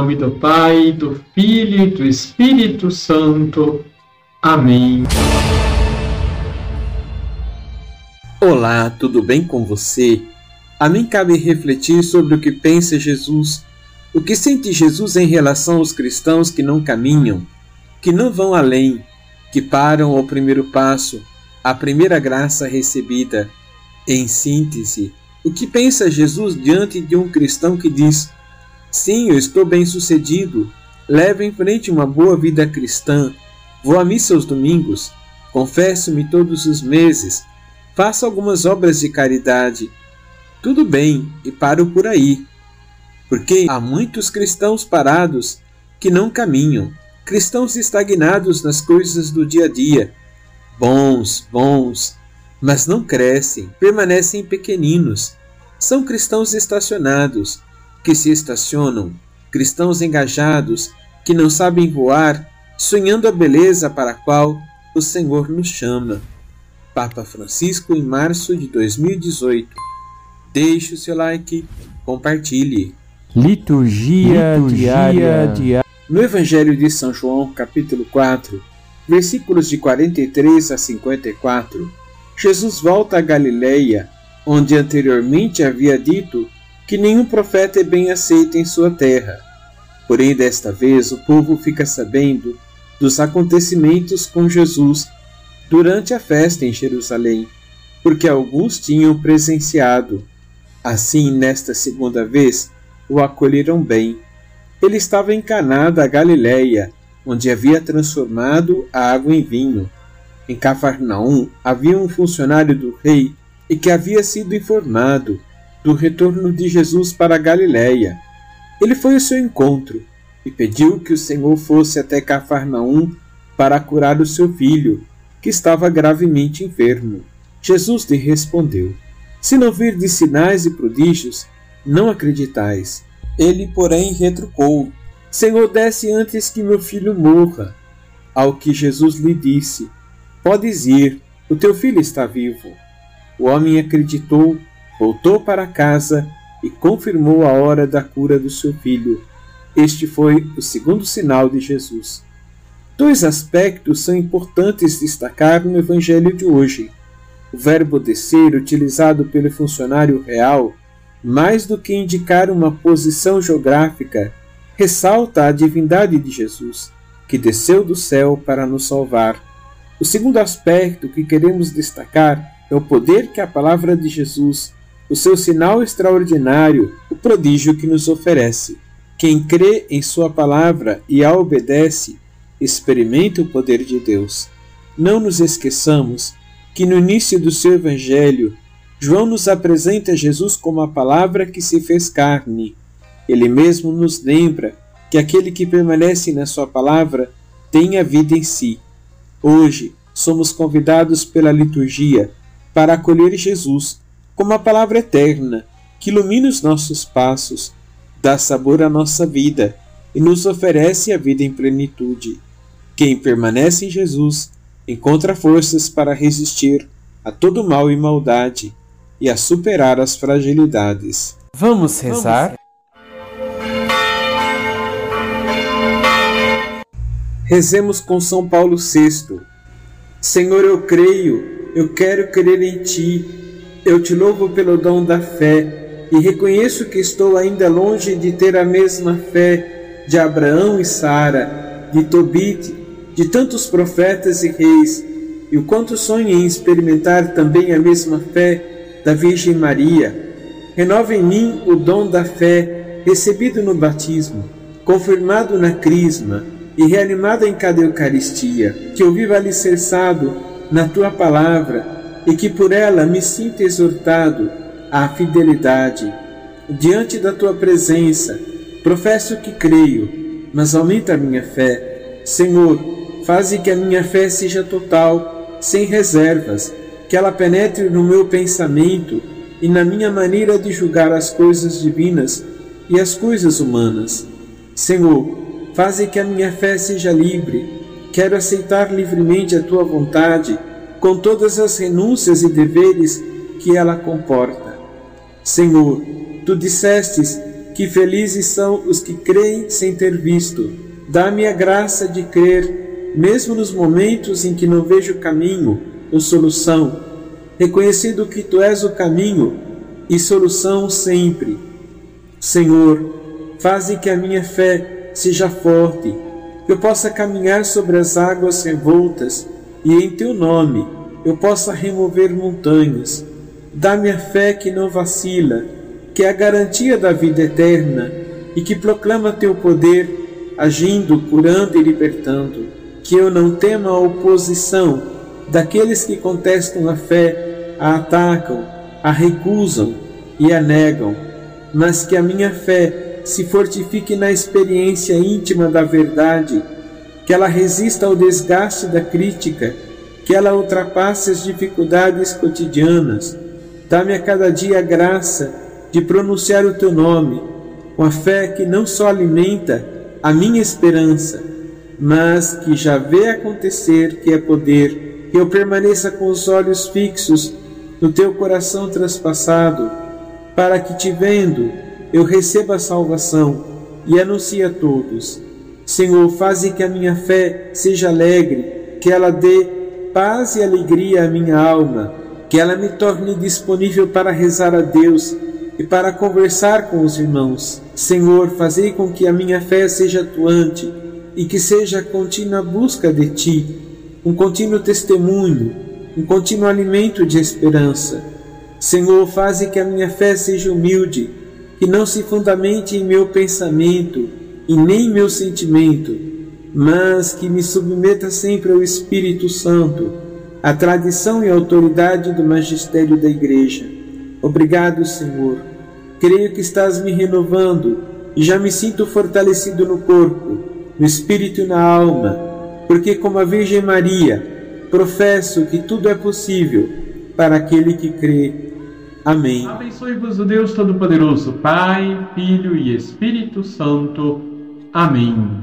nome do Pai, do Filho e do Espírito Santo. Amém. Olá, tudo bem com você? A mim cabe refletir sobre o que pensa Jesus, o que sente Jesus em relação aos cristãos que não caminham, que não vão além, que param ao primeiro passo, a primeira graça recebida. Em síntese, o que pensa Jesus diante de um cristão que diz: Sim, eu estou bem sucedido, levo em frente uma boa vida cristã, vou à missa aos domingos, confesso-me todos os meses, faço algumas obras de caridade. Tudo bem, e paro por aí. Porque há muitos cristãos parados que não caminham, cristãos estagnados nas coisas do dia a dia, bons, bons, mas não crescem, permanecem pequeninos. São cristãos estacionados, que se estacionam, cristãos engajados, que não sabem voar, sonhando a beleza para a qual o Senhor nos chama. Papa Francisco em março de 2018. Deixe o seu like, compartilhe. Liturgia, Liturgia diária. No Evangelho de São João, capítulo 4, versículos de 43 a 54, Jesus volta a Galileia, onde anteriormente havia dito que nenhum profeta é bem aceito em sua terra. Porém, desta vez o povo fica sabendo dos acontecimentos com Jesus durante a festa em Jerusalém, porque alguns tinham presenciado. Assim, nesta segunda vez, o acolheram bem. Ele estava em Caná da Galileia, onde havia transformado a água em vinho. Em Cafarnaum havia um funcionário do rei e que havia sido informado do retorno de Jesus para Galiléia. Ele foi ao seu encontro e pediu que o Senhor fosse até Cafarnaum para curar o seu filho, que estava gravemente enfermo. Jesus lhe respondeu: Se não virdes sinais e prodígios, não acreditais. Ele, porém, retrucou: Senhor, desce antes que meu filho morra. Ao que Jesus lhe disse: Podes ir, o teu filho está vivo. O homem acreditou, voltou para casa e confirmou a hora da cura do seu filho. Este foi o segundo sinal de Jesus. Dois aspectos são importantes destacar no Evangelho de hoje. O verbo descer, utilizado pelo funcionário real, mais do que indicar uma posição geográfica, ressalta a divindade de Jesus, que desceu do céu para nos salvar. O segundo aspecto que queremos destacar é o poder que a palavra de Jesus, o seu sinal extraordinário, o prodígio que nos oferece. Quem crê em Sua palavra e a obedece, experimenta o poder de Deus. Não nos esqueçamos que no início do seu Evangelho, João nos apresenta Jesus como a palavra que se fez carne. Ele mesmo nos lembra que aquele que permanece na sua palavra tem a vida em si. Hoje, somos convidados pela liturgia para acolher Jesus como a palavra eterna que ilumina os nossos passos, dá sabor à nossa vida e nos oferece a vida em plenitude. Quem permanece em Jesus encontra forças para resistir a todo mal e maldade e a superar as fragilidades. Vamos rezar? Rezemos com São Paulo VI. Senhor, eu creio, eu quero crer em Ti. Eu te louvo pelo dom da fé e reconheço que estou ainda longe de ter a mesma fé de Abraão e Sara, de Tobit de tantos profetas e reis, e o quanto sonho em experimentar também a mesma fé da Virgem Maria. Renova em mim o dom da fé recebido no batismo, confirmado na crisma e reanimado em cada Eucaristia, que eu viva alicerçado na tua palavra e que por ela me sinta exortado à fidelidade. Diante da tua presença, professo que creio, mas aumenta a minha fé. Senhor, Faze que a minha fé seja total, sem reservas, que ela penetre no meu pensamento e na minha maneira de julgar as coisas divinas e as coisas humanas. Senhor, faze que a minha fé seja livre. Quero aceitar livremente a tua vontade, com todas as renúncias e deveres que ela comporta. Senhor, tu dissestes que felizes são os que creem sem ter visto. Dá-me a graça de crer, mesmo nos momentos em que não vejo caminho ou solução, reconhecendo que tu és o caminho e solução sempre. Senhor, faze que a minha fé seja forte, que eu possa caminhar sobre as águas revoltas e em teu nome eu possa remover montanhas. Dá-me a fé que não vacila, que é a garantia da vida eterna e que proclama teu poder, agindo, curando e libertando. Que eu não tema a oposição daqueles que contestam a fé, a atacam, a recusam e a negam, mas que a minha fé se fortifique na experiência íntima da verdade, que ela resista ao desgaste da crítica, que ela ultrapasse as dificuldades cotidianas. Dá-me a cada dia a graça de pronunciar o teu nome, com a fé que não só alimenta a minha esperança, mas que já vê acontecer que é poder, que eu permaneça com os olhos fixos no teu coração traspassado, para que te vendo eu receba a salvação e anuncie a todos. Senhor, faze que a minha fé seja alegre, que ela dê paz e alegria à minha alma, que ela me torne disponível para rezar a Deus e para conversar com os irmãos. Senhor, fazei com que a minha fé seja atuante e que seja contínua busca de Ti, um contínuo testemunho, um contínuo alimento de esperança. Senhor, faze que a minha fé seja humilde, que não se fundamente em meu pensamento e nem em meu sentimento, mas que me submeta sempre ao Espírito Santo, à tradição e autoridade do magistério da Igreja. Obrigado, Senhor Creio que estás me renovando e já me sinto fortalecido no corpo, no espírito e na alma, porque, como a Virgem Maria, professo que tudo é possível para aquele que crê. Amém. Abençoe-vos o Deus Todo-Poderoso, Pai, Filho e Espírito Santo. Amém.